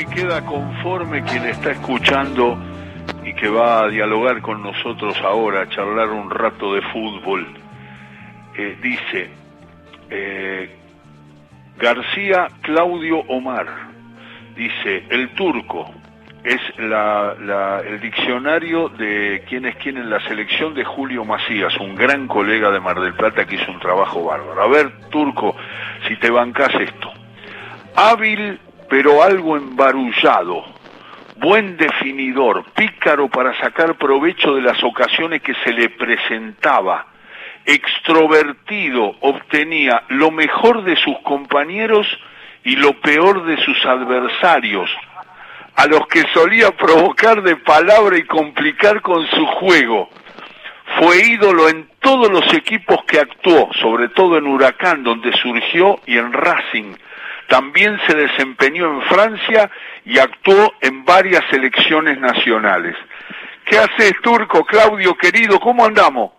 si queda conforme quien está escuchando y que va a dialogar con nosotros ahora, a charlar un rato de fútbol. Eh, dice, eh, García Claudio Omar, dice, el turco, es el diccionario de quién es quién en la selección de Julio Macías, un gran colega de Mar del Plata que hizo un trabajo bárbaro. A ver, Turco, si te bancas esto. Hábil, pero algo embarullado. Buen definidor, pícaro para sacar provecho de las ocasiones que se le presentaba. Extrovertido, obtenía lo mejor de sus compañeros y lo peor de sus adversarios a los que solía provocar de palabra y complicar con su juego. Fue ídolo en todos los equipos que actuó, sobre todo en Huracán, donde surgió, y en Racing. También se desempeñó en Francia y actuó en varias selecciones nacionales. ¿Qué haces, Turco, Claudio, querido? ¿Cómo andamos?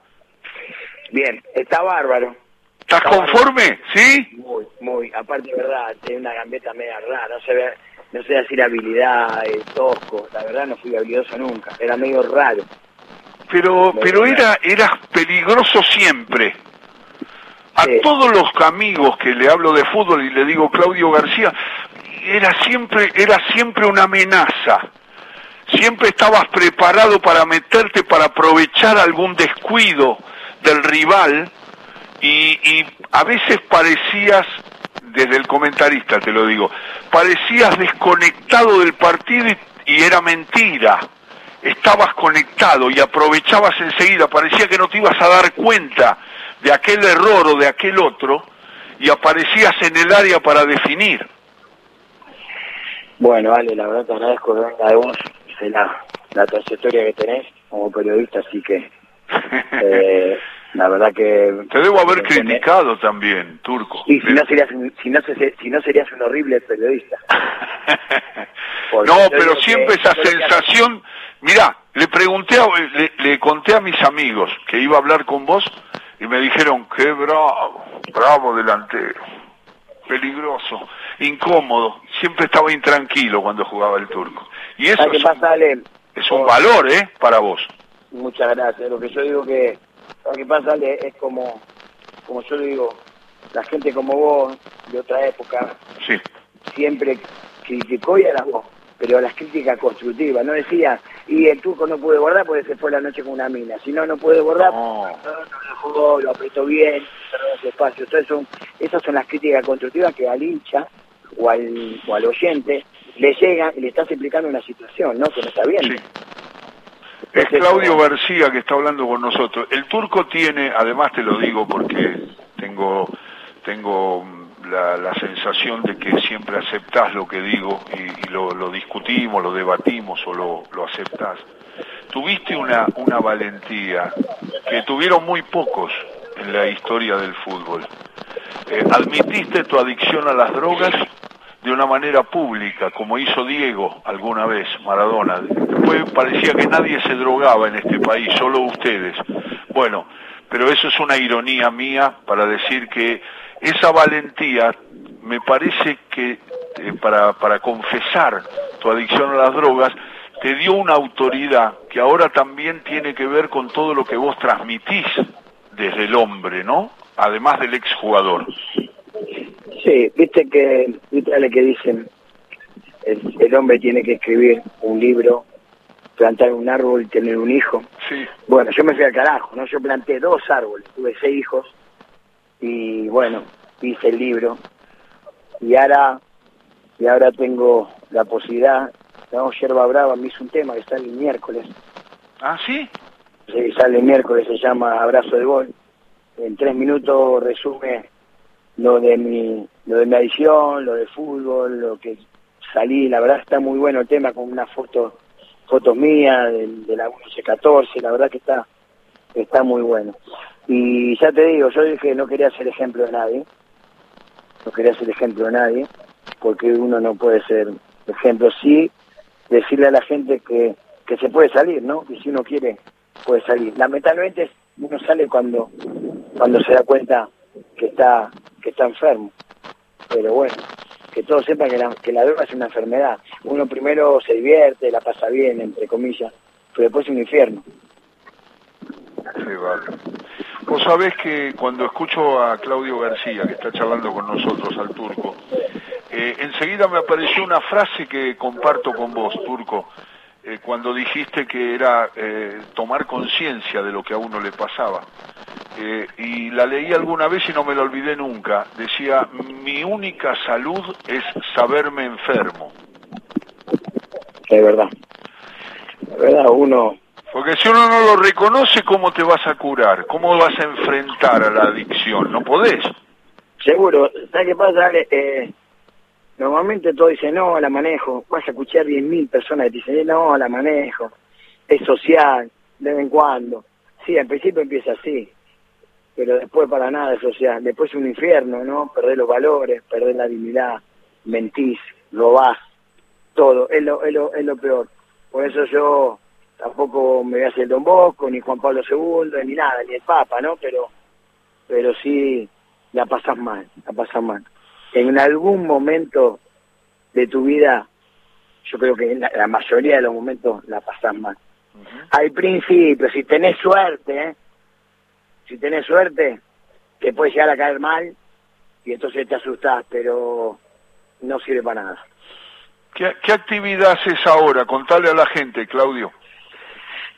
Bien, está bárbaro. ¿Estás conforme? ¿Sí? Muy, muy. Aparte, de verdad, tiene una gambeta media rara. No se ve no sé decir habilidad, eh, tosco, la verdad no fui habilidoso nunca, era medio raro. Pero, pero era, era peligroso siempre. A todos los amigos que le hablo de fútbol y le digo Claudio García, era siempre, era siempre una amenaza. Siempre estabas preparado para meterte, para aprovechar algún descuido del rival y, y a veces parecías desde el comentarista te lo digo, parecías desconectado del partido y, era mentira. Estabas conectado y aprovechabas enseguida, parecía que no te ibas a dar cuenta de aquel error o de aquel otro y aparecías en el área para definir. Bueno, Ale, la verdad te agradezco de venga de vos, la, la trayectoria que tenés como periodista, así que eh, la verdad que... Te debo haber criticado también, Turco. Y si no, serías, si, no, si no serías un horrible periodista. no, pero siempre esa sensación... Mirá, le pregunté, le, le, conté a mis amigos que iba a hablar con vos y me dijeron, qué bravo, bravo delantero, peligroso, incómodo, siempre estaba intranquilo cuando jugaba el turco. Y eso es, es un valor, ¿eh? Para vos. Muchas gracias. Lo que yo digo que lo que pasa es como, como yo digo, la gente como vos, de otra época, siempre criticó y era vos, pero las críticas constructivas, no decía, y el turco no puede guardar porque se fue la noche con una mina, si no, no puede guardar, no, no, lo jugó, lo apretó bien, cerró ese espacio. Entonces son, esas son las críticas constructivas que al hincha o al, o al oyente le llegan y le estás explicando una situación, ¿no? Que no está bien. Es Claudio García que está hablando con nosotros. El turco tiene, además te lo digo porque tengo, tengo la, sensación de que siempre aceptás lo que digo y, lo, discutimos, lo debatimos o lo, lo aceptás. Tuviste una, una valentía que tuvieron muy pocos en la historia del fútbol. Eh, admitiste tu adicción a las drogas de una manera pública, como hizo Diego alguna vez, Maradona. Después parecía que nadie se drogaba en este país, solo ustedes. Bueno, pero eso es una ironía mía para decir que esa valentía me parece que eh, para, para confesar tu adicción a las drogas te dio una autoridad que ahora también tiene que ver con todo lo que vos transmitís desde el hombre, ¿no? Además del exjugador. Sí, viste que, viste que dicen, el, hombre tiene que escribir un libro, plantar un árbol y tener un hijo. Sí. Bueno, yo me fui al carajo, ¿no? Yo planté dos árboles, tuve seis hijos y bueno, hice el libro y ahora, y ahora tengo la posibilidad, tengo Yerba Brava, me hizo un tema que sale el miércoles. ¿Ah, sí? Sí, sale el miércoles, se llama Abrazo de Gol. En tres minutos resume lo de mi lo de mi adición, lo de fútbol, lo que salí, la verdad está muy bueno el tema con una foto fotos mías de, la 11-14, la verdad que está está muy bueno. Y ya te digo, yo dije no quería ser ejemplo de nadie, no quería ser ejemplo de nadie, porque uno no puede ser ejemplo. Sí, decirle a la gente que, que se puede salir, ¿no? Que si uno quiere, puede salir. Lamentablemente uno sale cuando, cuando se da cuenta que está que está enfermo. Pero bueno, que todos sepan que la, que la droga es una enfermedad. Uno primero se divierte, la pasa bien, entre comillas, pero después es un infierno. Sí, vale. Vos sabés que cuando escucho a Claudio García, que está charlando con nosotros, al turco, eh, enseguida me apareció una frase que comparto con vos, turco, eh, cuando dijiste que era eh, tomar conciencia de lo que a uno le pasaba. y la leí alguna vez y no me la olvidé nunca. Decía, mi única salud es saberme enfermo. Es verdad. Es verdad, uno porque si uno no lo reconoce, ¿cómo te vas a curar? ¿Cómo vas a enfrentar a la adicción? No podés. Seguro. ¿Sabes qué pasa? Eh, normalmente todo dice, no, la manejo. Vas a escuchar 10.000 personas que dicen, no, la manejo. Es social, de vez en cuando. Sí, al principio empieza así. Pero después para nada es social. Después es un infierno, ¿no? Perder los valores, perder la dignidad, mentís, robás, todo. Es lo, es lo, es lo peor. Por eso yo tampoco me voy a hacer Don Bosco, ni Juan Pablo II, ni nada, ni el Papa, ¿no? Pero, pero sí la pasas mal, la pasas mal. En algún momento de tu vida, yo creo que en la, mayoría de los momentos la pasas mal. Al principio, si tenés suerte, ¿eh? si tenés suerte, te puede llegar a caer mal y entonces te asustás, pero no sirve para nada. ¿Qué, qué actividad haces ahora? Contale a la gente, Claudio.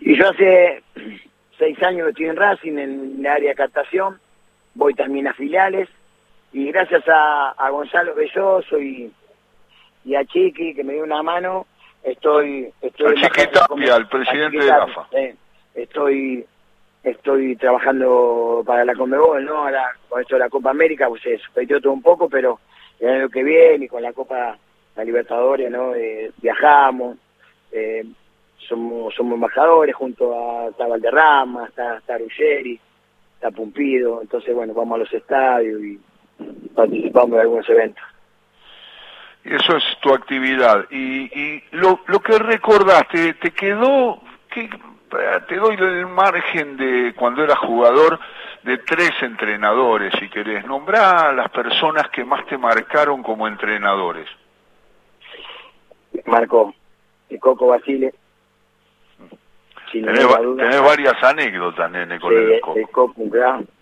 Y yo hace seis años que estoy en Racing, en el área de captación, voy también a filiales, y gracias a, Gonzalo Belloso y, y a Chiqui, que me dio una mano, estoy... estoy a Chiqui Tapia, el presidente de AFA. estoy estoy trabajando para la Conmebol, ¿no? Ahora, con esto de la Copa América, pues se suspendió todo un poco, pero el año que viene y con la Copa la Libertadores, ¿no? Eh, viajamos, eh, somos, somos embajadores junto a, está Valderrama, está, está Ruggeri, está Pumpido, entonces bueno, vamos a los estadios y participamos de algunos eventos. Eso es tu actividad. Y, y lo, lo que recordaste, ¿te quedó, que, te doy el margen de cuando eras jugador, de tres entrenadores, si querés. Nombrá a las personas que más te marcaron como entrenadores. Marco, Coco Basile, tenés, varias anécdotas, nene, con el Coco. El Coco,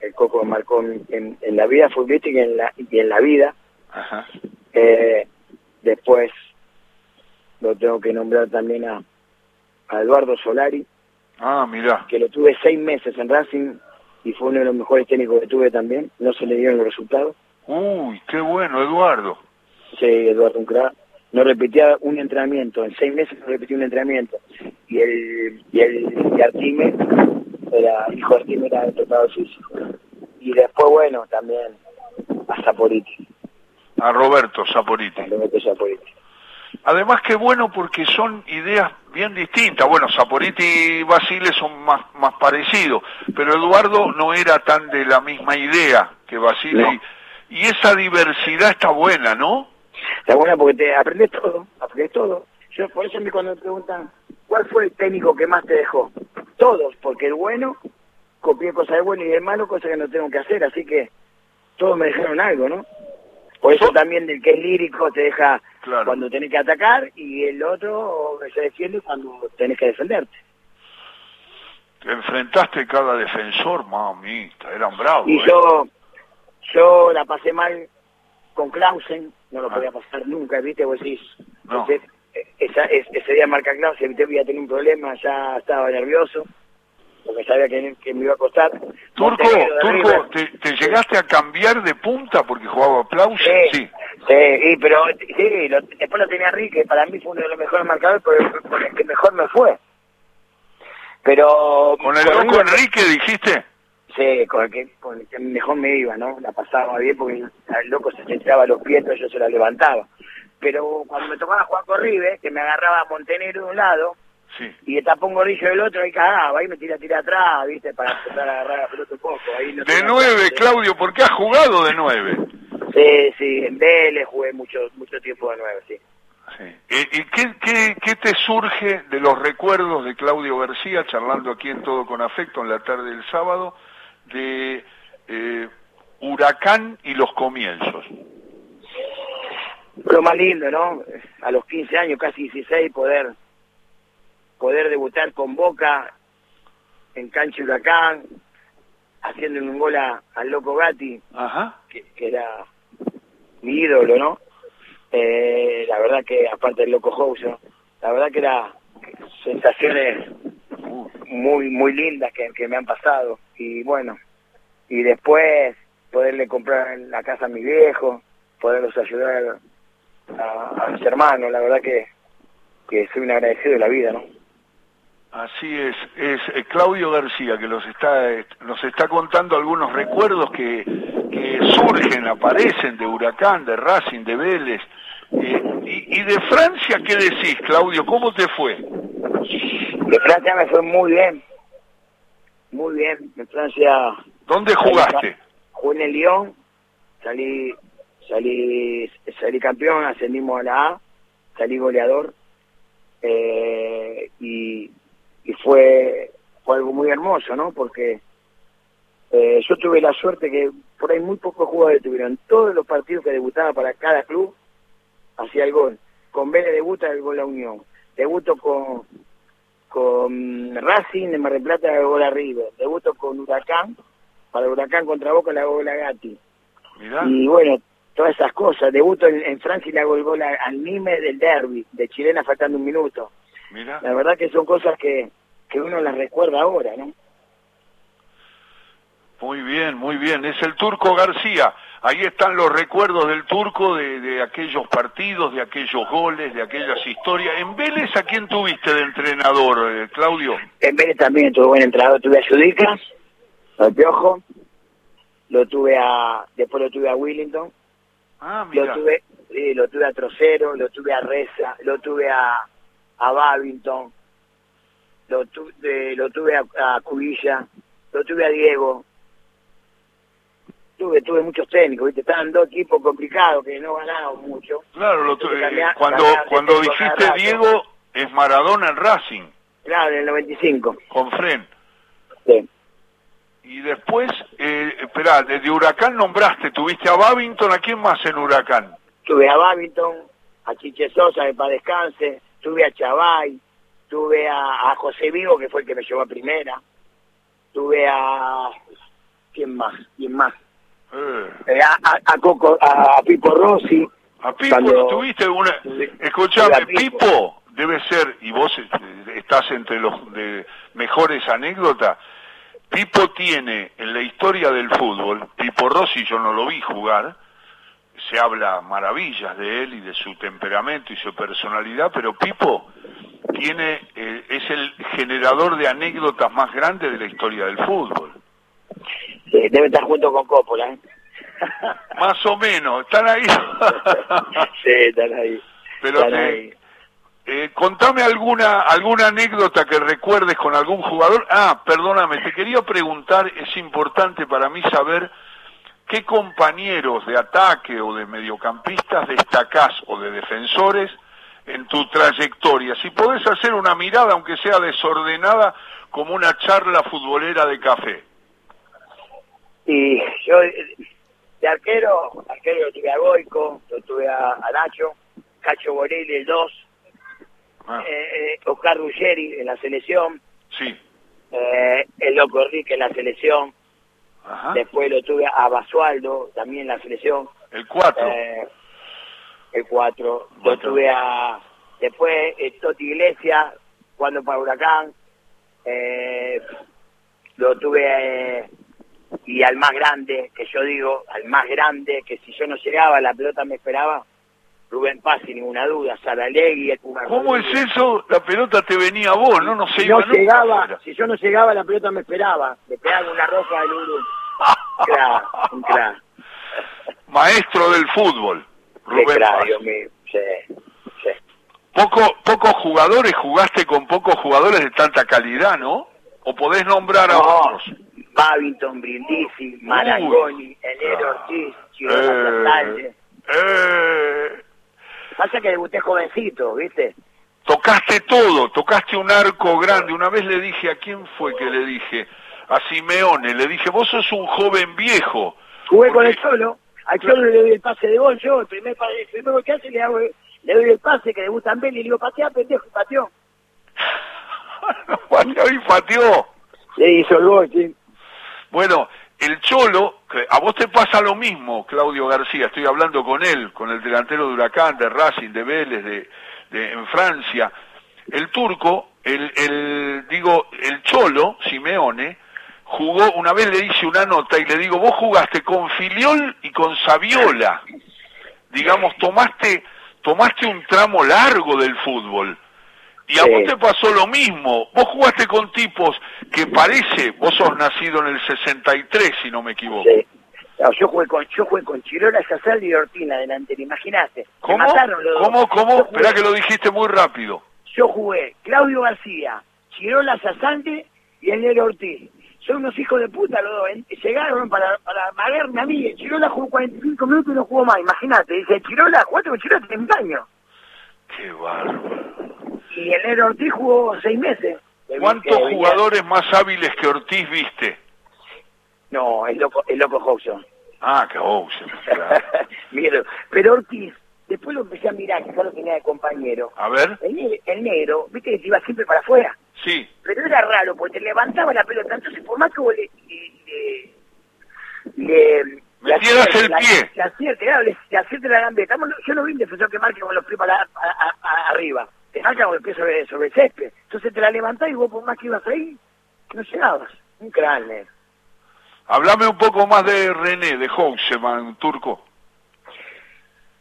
el Coco marcó en, en, la vida futbolística y en la, y en la vida. Ajá. Eh, después lo tengo que nombrar también a, a Eduardo Solari. Ah, mira. Que lo tuve seis meses en Racing y fue uno de los mejores técnicos que tuve también. No se le dieron los resultados. Uy, qué bueno, Eduardo. Sí, Eduardo, un crack no repetía un entrenamiento, en seis meses no repetía un entrenamiento. Y el, y el y Artime, era, hijo de Artime era el preparador físico. Y después, bueno, también a Saporiti. A Roberto Saporiti. A Roberto Saporiti. Además que bueno porque son ideas bien distintas. Bueno, Saporiti y Basile son más, más parecidos, pero Eduardo no era tan de la misma idea que Basile. Y, y esa diversidad está buena, ¿no? Está buena porque te aprendes todo, aprendes todo. Yo por eso a mí cuando me preguntan, ¿cuál fue el técnico que más te dejó? Todos, porque el bueno copié cosas de bueno y el malo cosas que no tengo que hacer, así que todos me dejaron algo, ¿no? Por eso también del que es lírico te deja cuando tenés que atacar y el otro se defiende cuando tenés que defenderte. Te enfrentaste cada defensor, mamita, eran bravos. Y ¿eh? yo, yo la pasé mal con Clausen, no lo ah. podía pasar nunca, ¿viste? Vos decís, no. esa, ese día marca Clausen, voy a tener un problema, ya estaba nervioso, porque sabía que, que me iba a costar. Turco, Turco, ¿te, llegaste a cambiar de punta porque jugaba Clausen? Sí, sí, pero sí, después lo tenía Enrique, para mí fue uno de los mejores marcadores, pero con el que mejor me fue. Pero... ¿Con el loco Enrique dijiste? Sí, con el, que, con el que mejor me iba, ¿no? La pasaba bien porque el loco se echaba los pies, yo se la levantaba. Pero cuando me tocaba jugar con River, que me agarraba a Montenegro de un lado, sí. y le tapó un gordillo del otro, ahí cagaba, ahí me tira, tira atrás, ¿viste? Para empezar a agarrar la pelota un poco. Ahí de nueve, Claudio, ¿por qué has jugado de nueve? Sí, sí, en Vélez jugué mucho, mucho tiempo de nueve, sí. Sí. ¿Y, qué, qué, qué, te surge de los recuerdos de Claudio García, charlando aquí en Todo con Afecto en la tarde del sábado, de eh, Huracán y los comienzos. lo más lindo, ¿no? A los 15 años, casi 16, poder poder debutar con Boca en cancha Huracán, haciendo un gol a- al Loco Gatti, Ajá. que, que era mi ídolo, ¿no? Eh, la verdad que, aparte del Loco Houser, la verdad que era sensaciones muy muy lindas que, que me han pasado. Y bueno, y después poderle comprar la casa a mi viejo, poderlos ayudar a, a mis hermanos, la verdad que, que soy un agradecido de la vida, ¿no? Así es, es eh, Claudio García que los está, eh, nos está contando algunos recuerdos que, que surgen, aparecen de Huracán, de Racing, de Vélez. Eh, y, y de Francia qué decís, Claudio? ¿Cómo te fue? De Francia me fue muy bien, muy bien. En Francia ¿Dónde jugaste? jugué en el Lyon, salí, salí, salí campeón, ascendimos a la A, salí goleador eh, y, y fue, fue algo muy hermoso, ¿no? Porque eh, yo tuve la suerte que por ahí muy pocos jugadores tuvieron todos los partidos que debutaba para cada club, hacía el gol. Con Vélez debuta el gol a Unión. Debuto con, con Racing de Mar del Plata el gol a River. Debuto con Huracán, para Huracán contra Boca la gol a Gatti. Mirá. Y bueno, todas esas cosas. Debuto en, en Francia y le hago el gol a- al Nime del derby, de chilena faltando un minuto. Mirá. La verdad que son cosas que, que uno las recuerda ahora, ¿no? Muy bien, muy bien. Es el Turco García. Ahí están los recuerdos del Turco de, de aquellos partidos, de aquellos goles, de aquellas historias. En Vélez, ¿a quién tuviste de entrenador, eh, Claudio? En Vélez también tuve buen entrenador, tuve a Judica, al Piojo, lo tuve a, después lo tuve a Willington, Ah, lo tuve, lo tuve a Trocero, lo tuve a Reza, lo tuve a, a Babington, lo, tu- eh, lo tuve a, a Cubilla, lo tuve a Diego. Tuve, tuve muchos técnicos, ¿viste? Estaban dos equipos complicados que no ganaban mucho. Claro, lo tu- Entonces, eh, cuando, cuando dijiste. Diego, es Maradona en Racing, Claro, en el 95. con Fren. Sí. Y después, eh, esperá, de Huracán nombraste, tuviste a Babington, ¿a quién más en Huracán? tuve a Babington, a Chiche Sosa, que para descanse, tuve a Chavay, tuve a, a José Vigo, que fue el que me llevó a primera, tuve a... ¿Quién más? ¿Quién más? Eh, Eh, a, a, a Coco, a, Pipo Rossi, a Pipo Cuando- no tuviste una... Escuchame, Pipo. Pipo debe ser, y vos eh, estás entre los de mejores anécdotas, Pipo tiene en la historia del fútbol, Pipo Rossi yo no lo vi jugar, se habla maravillas de él y de su temperamento y su personalidad, pero Pipo tiene eh, es el generador de anécdotas más grandes de la historia del fútbol. Eh, debe estar junto con Coppola. ¿eh? Más o menos, están ahí. sí, están ahí. Pero están ahí. eh, contame alguna alguna anécdota que recuerdes con algún jugador. Ah, perdóname, te quería preguntar, es importante para mí saber qué compañeros de ataque o de mediocampistas destacás o de defensores en tu trayectoria. Si podés hacer una mirada, aunque sea desordenada, como una charla futbolera de café. Y yo, de arquero, arquero lo tuve a Goico, lo tuve a, a Nacho, Cacho Borelli, el 2, Ah, eh, eh, Oscar Ruggeri en la selección, sí. eh, el Loco Enrique en la selección, Ajá. después lo tuve a Basualdo también en la selección, El 4. eh, el 4, lo tuve a, después Toti Iglesias, cuando para Huracán, eh, lo tuve eh, y al más grande, que yo digo, al más grande, que si yo no llegaba, la pelota me esperaba, Rubén Paz, sin ninguna duda, Saralegui, el Puma ¿Cómo es eso? La pelota te venía a vos, ¿no? No se Si iba no llegaba, si yo no llegaba, la pelota me esperaba, me pegaba una roja del Uru. Un. Maestro del fútbol, Rubén crack, Paz. Dios mío. Sí, sí. Poco, pocos jugadores, jugaste con pocos jugadores de tanta calidad, ¿no? ¿O podés nombrar a No, otros? Babington, Brindisi, Marangoni, Enero. Ortiz, Chirola Casalle. eh, Pasa que debuté jovencito, ¿viste? tocaste todo, tocaste un arco grande. Una vez le dije, ¿a quién fue que le dije? A Simeone, le dije, vos sos un joven viejo. Jugué con el Cholo. Al Cholo le doy el pase de gol, yo, el primer, el primer gol que hace le, hago, le doy el pase que le gusta a Beli y le digo, patea, pendejo, y pateó. pateó y pateó. Sí, hizo el gol, sí. Bueno, el Cholo, a vos te pasa lo mismo, Claudio García, estoy hablando con él, con el delantero de Huracán, de Racing, de Vélez, de, de en Francia. El turco, el, el, digo, el Cholo, Simeone, jugó, una vez le hice una nota y le digo, vos jugaste con Filiol y con Saviola. Digamos, tomaste, tomaste un tramo largo del fútbol. Y a vos te pasó lo mismo. Vos jugaste con tipos que parece, vos sos nacido en el 63, si no me equivoco. Sí. yo jugué con, yo jugué con Chirola, Sazal y Ortina delantero, imagínate. ¿Cómo? ¿Cómo? ¿Cómo? Espera que lo dijiste muy rápido. Yo jugué Claudio García, Chirola Sazante y el Negro Ortiz son unos hijos de puta los dos. Llegaron para, para magarme a mí. Chirola jugó 45 minutos y no jugó más. Imagínate. Dice, Chirola, con Chirola 30 años. Qué bárbaro. Y el Nero Ortiz jugó 6 meses. ¿Cuántos jugadores más hábiles que Ortiz viste? No, el loco, el loco Hobson. Ah, que Hobson, claro. pero Ortiz, después lo empecé a mirar, que lo tenía de compañero. A ver. El, el negro, viste que iba siempre para afuera. Sí. Pero era raro, porque te levantaba la pelota, entonces por más que vos le... le, le Metieras el pie. Le acierte, claro, le, le la gambeta. Yo no vi un defensor que marque con los pies para, arriba. Te marca con el pie sobre, sobre el césped. Entonces te la levantás y vos por más que ibas ahí, no llegabas. Un cráneo. Hablame un poco más de René, de Houseman, turco.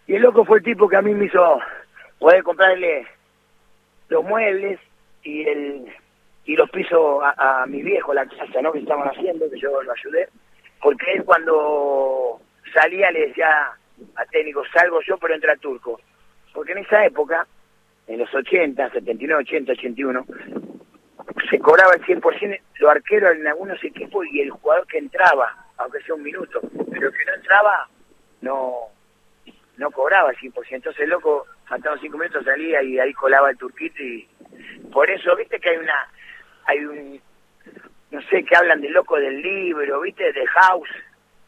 Y el loco fue el tipo que a mí me hizo poder comprarle los muebles, y el y los piso a, mi viejo la casa no que estaban haciendo que yo lo ayudé porque él cuando salía le decía a técnico salgo yo pero entra turco porque en esa época en los 80 79 80 81 se cobraba el 100% los arqueros en algunos equipos y el jugador que entraba aunque sea un minuto pero que no entraba no no cobraba el 100% entonces el loco faltaban cinco minutos salía y ahí colaba el turquito y por eso, viste que hay una, hay un, no sé, que hablan del loco del libro, viste, de House.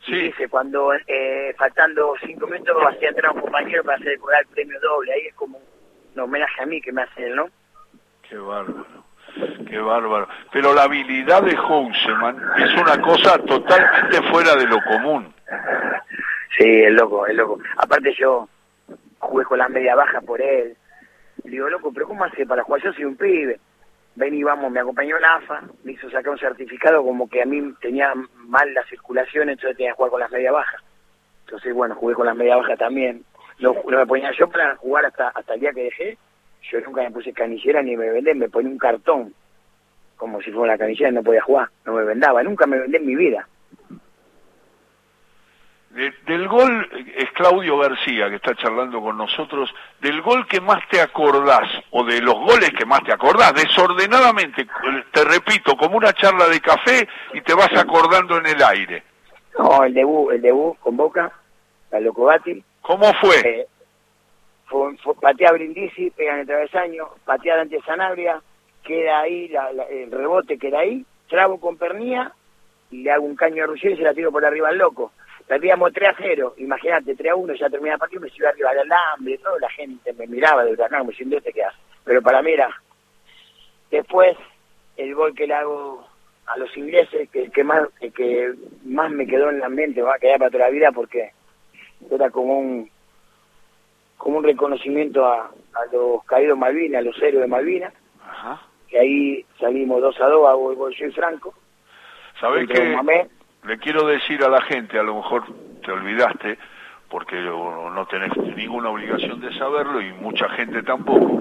Sí. dice, cuando eh, faltando cinco minutos hacía entrar a un compañero para hacer cobrar el premio doble. Ahí es como un homenaje a mí que me hace él, ¿no? Qué bárbaro. Qué bárbaro. Pero la habilidad de Houseman es una cosa totalmente fuera de lo común. Sí, el loco, el loco. Aparte yo jugué con la media baja por él. Le digo, loco, pero ¿cómo hace para jugar? Yo soy un pibe. Ven y vamos, me acompañó la AFA, me hizo sacar un certificado como que a mí tenía mal la circulación, entonces tenía que jugar con las media bajas. Entonces, bueno, jugué con las media bajas también. No, me ponía yo para jugar hasta hasta el día que dejé. Yo nunca me puse canillera ni me vendé, me ponía un cartón, como si fuera una canillera y no podía jugar. No me vendaba, nunca me vendé en mi vida del gol, es Claudio García que está charlando con nosotros, del gol que más te acordás, o de los goles que más te acordás, desordenadamente, te repito, como una charla de café y te vas acordando en el aire. No, el debut, el debut con Boca, la Locobati. ¿Cómo fue? Eh, fue, patea Brindisi, pega en el travesaño, patea ante Sanabria, queda ahí, el rebote queda ahí, trabo con pernía y le hago un caño a Ruggeri y se la tiro por arriba al loco perdíamos 3 a 0, imagínate, 3 a 1, ya terminaba el partido, me iba arriba del alambre, toda la gente me miraba de huracán, me diciendo, ¿este qué hace? Pero para mí era, después, el gol que le hago a los ingleses, que, que más que más me quedó en la mente, va a quedar para toda la vida, porque era como un como un reconocimiento a, a los caídos Malvinas, a los héroes de Malvinas, que ahí salimos 2 a 2, hago el gol yo y Franco. ¿Sabés que le quiero decir a la gente, a lo mejor te olvidaste, porque no tenés ninguna obligación de saberlo y mucha gente tampoco.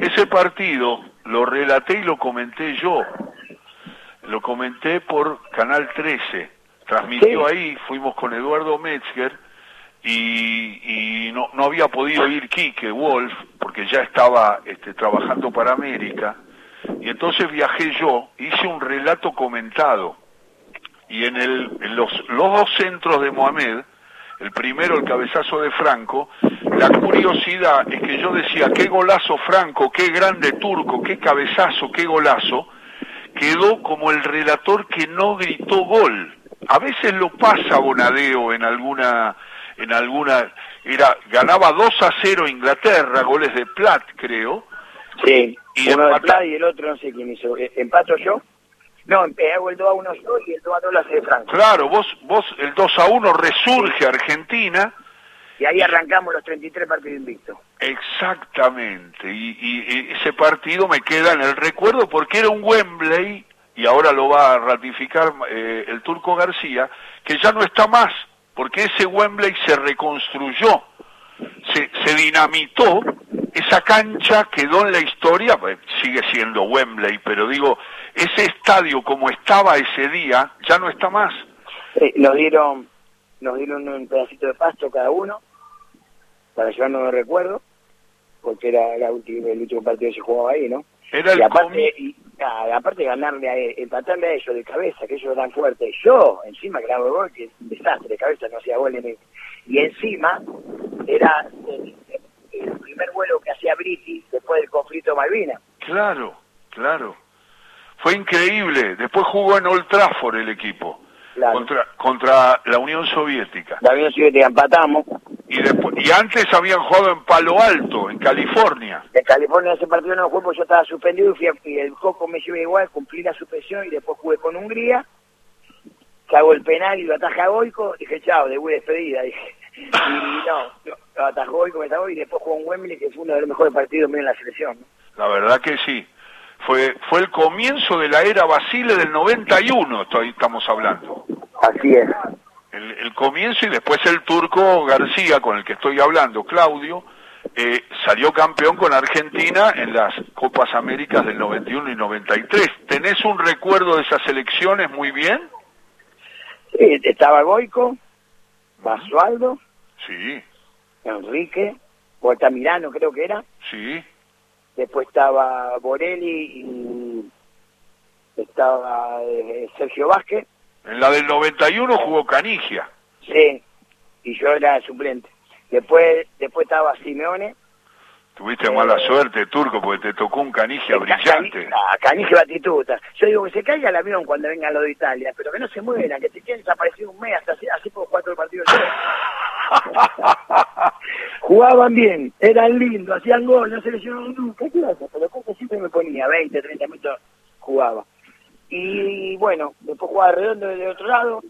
Ese partido lo relaté y lo comenté yo. Lo comenté por Canal 13. Transmitió ahí, fuimos con Eduardo Metzger y, no, no había podido ir Quique Wolf porque ya estaba este, trabajando para América. Y entonces viajé yo, hice un relato comentado y en, el, en los, los dos centros de Mohamed, el primero el cabezazo de Franco, la curiosidad es que yo decía, qué golazo Franco, qué grande turco, qué cabezazo, qué golazo, quedó como el relator que no gritó gol. A veces lo pasa Bonadeo en alguna en alguna, era, ganaba 2 a 0 Inglaterra, goles de Platt, creo. Sí, y uno de Platt y el otro no sé quién hizo. Eh, ¿Empato yo? No, hago el 2 a 1 yo y el 2 a 2 lo hace Franco. Claro, vos, vos el 2 a 1 resurge Argentina. Y ahí arrancamos los 33 partidos invictos. Exactamente, y, y, ese partido me queda en el recuerdo porque era un Wembley, y ahora lo va a ratificar eh, el turco García, que ya no está más, porque ese Wembley se reconstruyó, se, se dinamitó, esa cancha quedó en la historia, pues, sigue siendo Wembley, pero digo, ese estadio como estaba ese día, ya no está más. nos dieron nos dieron un pedacito de pasto cada uno para llevarnos de recuerdo porque era el último partido que se jugaba ahí, ¿no? Era y aparte, y, aparte de ganarle, a, empatarle a ellos de cabeza, que ellos eran fuertes, yo encima que gol, que es un desastre de cabeza, no hacía gol en Y encima era el, primer vuelo que hacía Briti después del conflicto de Malvinas. Claro, claro. Fue increíble. Después jugó en Old Trafford el equipo. Contra, contra la Unión Soviética. La Unión Soviética empatamos. Y, después, y antes habían jugado en Palo Alto, en California. En California ese partido no jugué yo estaba suspendido y, fui y el Coco me llevé igual, cumplí la suspensión y después jugué con Hungría. Hago el penal y lo ataja Goico, dije chao, de despedida, dije. Y no, lo atajó Goico, me atajó y después jugó en Wembley, que fue uno de los mejores partidos míos en la selección. La verdad que sí fue fue el comienzo de la era Basile del 91, estoy, estamos hablando. Así es. El, comienzo y después el turco García, con el que estoy hablando, Claudio, eh, salió campeón con Argentina en las Copas Américas del 91 y 93. ¿Tenés un recuerdo de esas elecciones muy bien? Sí, estaba Goico, Basualdo, sí. Enrique, Mirano creo que era. Sí después estaba Borelli y estaba eh, Sergio Vázquez. En la del 91 jugó Canigia. Sí, y yo era suplente. Después después estaba Simeone. Tuviste mala eh, suerte, Turco, porque te tocó un Canigia brillante. Ah, canigia Batituta. Yo digo que se caiga el avión cuando venga lo de Italia, pero que no se mueran, que te queden desaparecido un mes, así, así puedo jugar todo el partido Jugaban bien, eran lindos, hacían gol, no se lesionaron nunca, ¿qué Pero como siempre me ponía 20, 30 minutos, jugaba. Y bueno, después jugaba redondo de otro lado,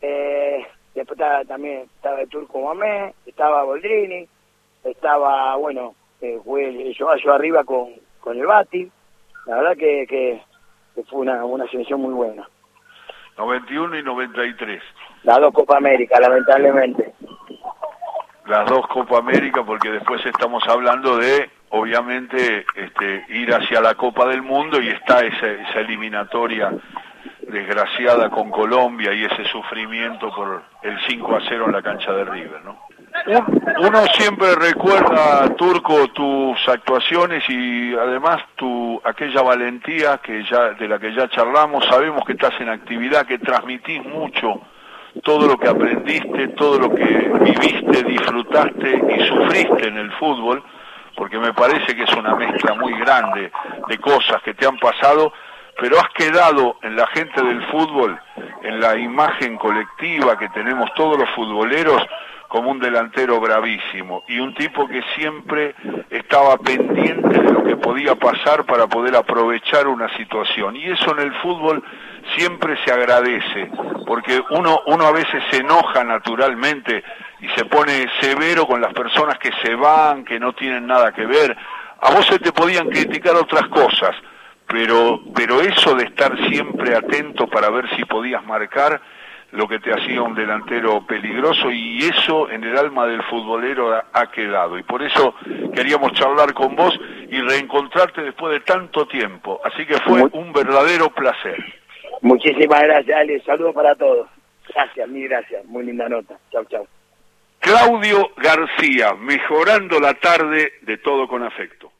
eh, después estaba, también estaba el Turco Mamé, estaba Boldrini, estaba, bueno, eh, jugué yo, yo arriba con, con el Bati, la verdad que, que, fue una, una selección muy buena. 91 y 93. Las dos Copa América, lamentablemente las dos Copa América porque después estamos hablando de obviamente este, ir hacia la Copa del Mundo y está esa, esa eliminatoria desgraciada con Colombia y ese sufrimiento por el 5 a 0 en la cancha de River, ¿no? Uno siempre recuerda, Turco, tus actuaciones y además tu aquella valentía que ya de la que ya charlamos. Sabemos que estás en actividad, que transmitís mucho todo lo que aprendiste, todo lo que viviste, disfrutaste y sufriste en el fútbol, porque me parece que es una mezcla muy grande de cosas que te han pasado, pero has quedado en la gente del fútbol, en la imagen colectiva que tenemos todos los futboleros, como un delantero bravísimo y un tipo que siempre estaba pendiente de lo que podía pasar para poder aprovechar una situación. Y eso en el fútbol siempre se agradece, porque uno, uno a veces se enoja naturalmente y se pone severo con las personas que se van, que no tienen nada que ver. A vos se te podían criticar otras cosas, pero, pero eso de estar siempre atento para ver si podías marcar, lo que te hacía un delantero peligroso y eso en el alma del futbolero ha, quedado. Y por eso queríamos charlar con vos y reencontrarte después de tanto tiempo. Así que fue un verdadero placer. Muchísimas gracias, Ale. Saludos para todos. Gracias, mil gracias. Muy linda nota. Chau, chau. Claudio García, mejorando la tarde de todo con afecto.